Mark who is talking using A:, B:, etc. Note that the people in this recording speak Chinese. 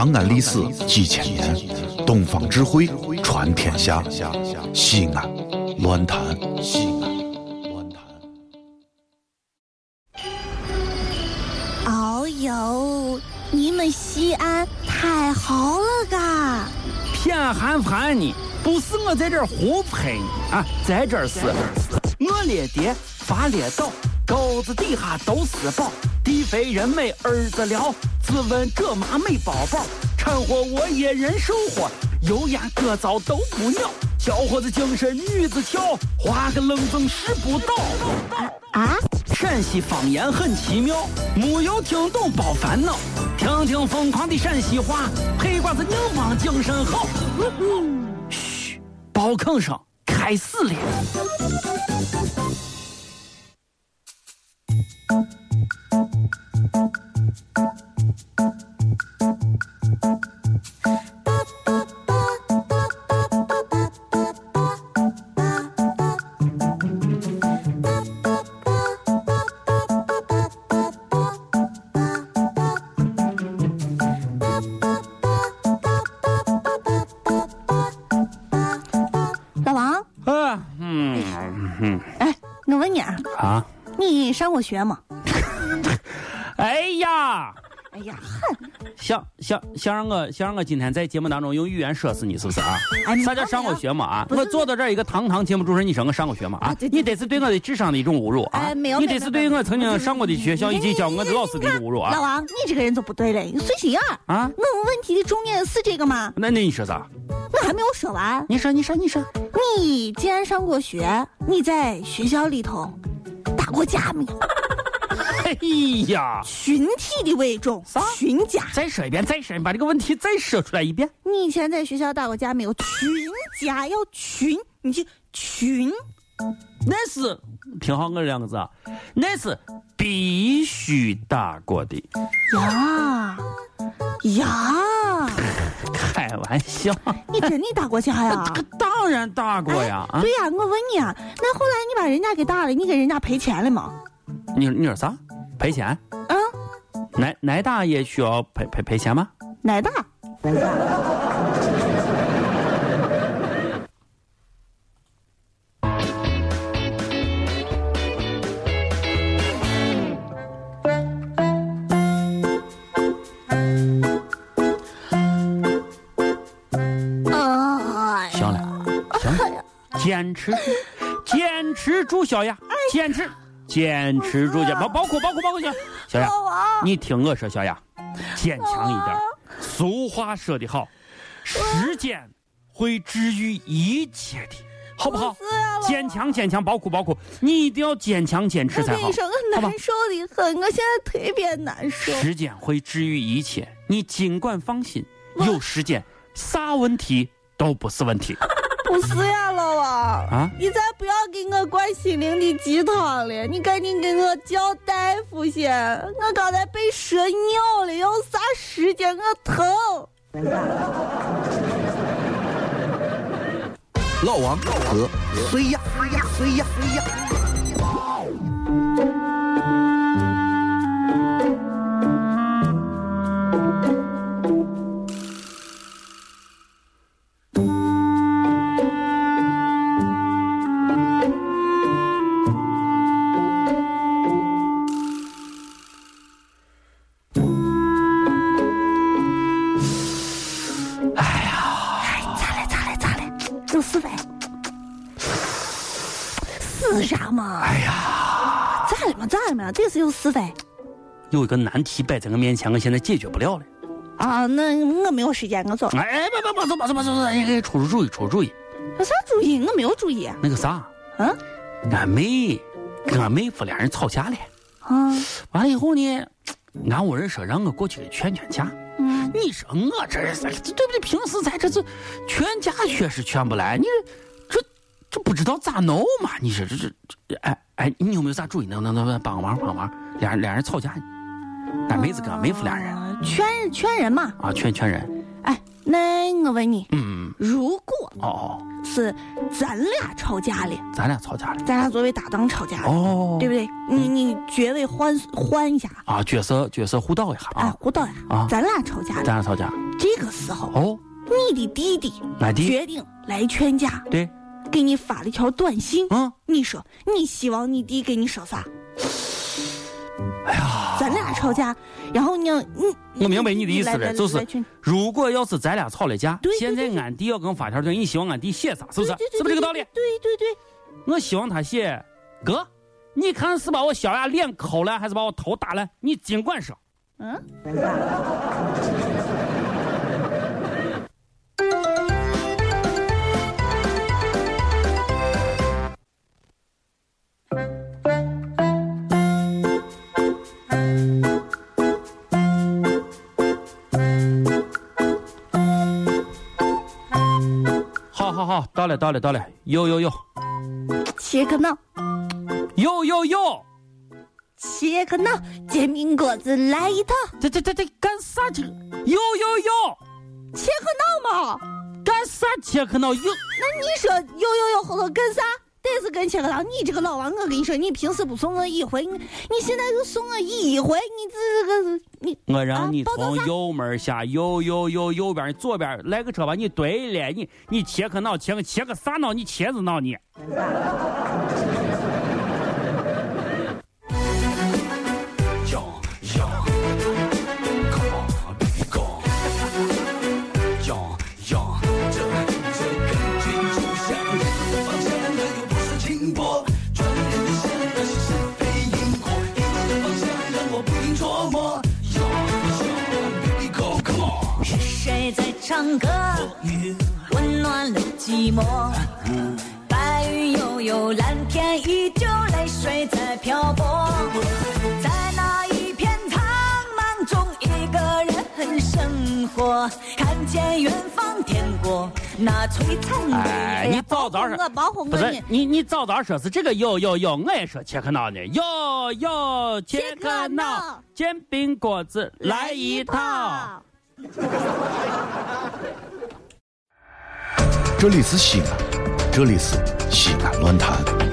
A: 长安历史几千年，东方智慧传天下。西安，乱谈西安，乱谈。
B: 哦呦，你们西安太好了嘎！
C: 骗寒寒你，不是我在这儿胡喷你啊，在这儿是，我列爹发列倒，沟子底下都是宝，地肥人美儿子了，自问这妈没宝宝，掺和我也人生活，油盐各糟都不尿，小伙子精神女子俏，花个愣风使不倒。
B: 啊，
C: 陕西方言很奇妙，没有听懂别烦恼，听听疯狂的陕西话，黑瓜子硬邦精神好。嘘，包吭声开始了。
B: 哎，我问你啊，
C: 啊，
B: 你上过学吗？
C: 哎呀，
B: 哎呀，哼，
C: 想想想让我想让我今天在节目当中用语言说死你是不是啊？
B: 哎
C: 啥叫上过学嘛啊？我坐到这儿一个堂堂节目主持人，你说我上过学嘛啊你这是对我的智商的一种侮辱啊！
B: 哎没有
C: 你这是对我曾经上过的学校以及教我的老师的一种侮辱啊！
B: 老王，你这个人就不对了，你碎心眼儿。
C: 啊，
B: 我问问题的重点是这个吗？
C: 那那你说啥？
B: 我还没有说完。
C: 你说你说你说，
B: 你既然上过学，你在学校里头打过架没有？
C: 哎呀！
B: 群体的伪种，
C: 啥
B: 群架。
C: 再说一遍，再说一遍，把这个问题再说出来一遍。
B: 你以前在学校打过架没有？群架要群，你去群。
C: 那是听好我这两个字啊，那是必须打过的。
B: 呀呀，
C: 开玩笑，
B: 你真的打过架呀
C: 这？个当然打过呀啊！
B: 对呀、我问你啊，那后来你把人家给打了，你给人家赔钱了吗？
C: 你你说啥？赔钱？
B: 嗯，
C: 奶奶大也需要赔赔赔钱吗？
B: 挨打。啊，
C: 行了，行了，坚持住，坚持住，小雅，坚持，坚持住，包包括包括包括小小雅，你听我说，小雅，坚强一点。俗话说得好，时间会治愈一切的，好不好？坚强，坚强，包括包括，你一定要坚强坚持才好。好吧
B: 难？受的很，我现在特别难受。
C: 时间会治愈一切，你尽管放心，有时间，啥问题都不是问题。
B: 不是呀，老王，
C: 啊！
B: 你再不要给我灌心灵的鸡汤了，你赶紧给我叫大夫先。我刚才被蛇咬了，要啥时间？我疼。
A: 老王和谁呀？谁呀？谁呀？谁呀？
B: 嘛？
C: 哎呀，
B: 咋了嘛？咋了嘛？这是有事呗？
C: 有一个难题摆在我面前，我现在解决不了了。
B: 啊，那我没有时间，我走。
C: 哎，别别别走吧走吧走吧，哎，出出主意，出主意。
B: 有啥主意？我没有主意。
C: 那个啥，
B: 嗯
C: 俺妹跟俺妹夫俩人吵架了，
B: 啊
C: 完了以后呢，俺屋人说让我过去给劝劝架。
B: 嗯，
C: 你说我这是对不对？平时咱这是劝架确实劝不来，你这这这不知道咋弄嘛？你说这这这哎哎，你有没有啥主意？能能能帮个忙帮个忙？俩人俩人吵架，俺妹子跟妹夫俩人。
B: 啊劝劝人嘛。
C: 啊劝劝人，
B: 哎，那我问你，
C: 嗯。
B: 如果
C: 哦哦，
B: 是咱俩吵架了，
C: 咱俩吵架了。
B: 咱俩作为搭档吵架了，
C: 哦，
B: 对不对？你你角位换换一下，
C: 啊，角色角色互道一下
B: 哎
C: 啊，，
B: 胡导呀，
C: 啊。
B: 咱俩吵架了，
C: 咱俩吵架，
B: 这个时候，
C: 哦，
B: 你的弟弟？决定来劝架，
C: 对，
B: 给你发了一条短信。
C: 嗯，
B: 你说你希望你弟给你说啥？
C: 哎呀，
B: 咱俩吵架，然后呢，你
C: 我明白你的意思了，就是如果要是咱俩吵了架，现在
B: 对
C: 俺弟要跟我发条短信，你希望俺弟写啥？是不是？是不是这个道理？
B: 对对对，
C: 我希望他写哥，你看是把我小牙脸抠了，还是把我头打了？你尽管说。
B: 嗯，
C: 好好好，到了到了到了，有有有
B: 切克闹，
C: 有有有，
B: 切克闹，煎饼果子来一套，
C: 这这这这干啥这个？有有有，
B: 切克闹嘛。
C: 干啥切克闹有？
B: 那你说有有有后头干啥？但是跟切克闹。你这个老王，我跟你说，你平时不送我一回，你你现在就送我一回，你这个你
C: 我让你从右门下右右右右边左边来个车把你对了，你你切个脑切个切个啥脑？你茄子脑你？
D: 谁在唱歌？温暖了寂寞。白云悠悠，蓝天依旧，泪水在漂泊。在那一片苍茫中，一个人生活。看见远方天国，那璀璨的
C: 哎，
D: 月
C: 你早早说
B: 保护我
C: 不是
B: 呢。
C: 你你早早说是这个有有有，我也说切克闹呢，有有切克
B: 闹，
C: 煎饼果子来一套。。
A: 这里是西安，这里是西安论坛。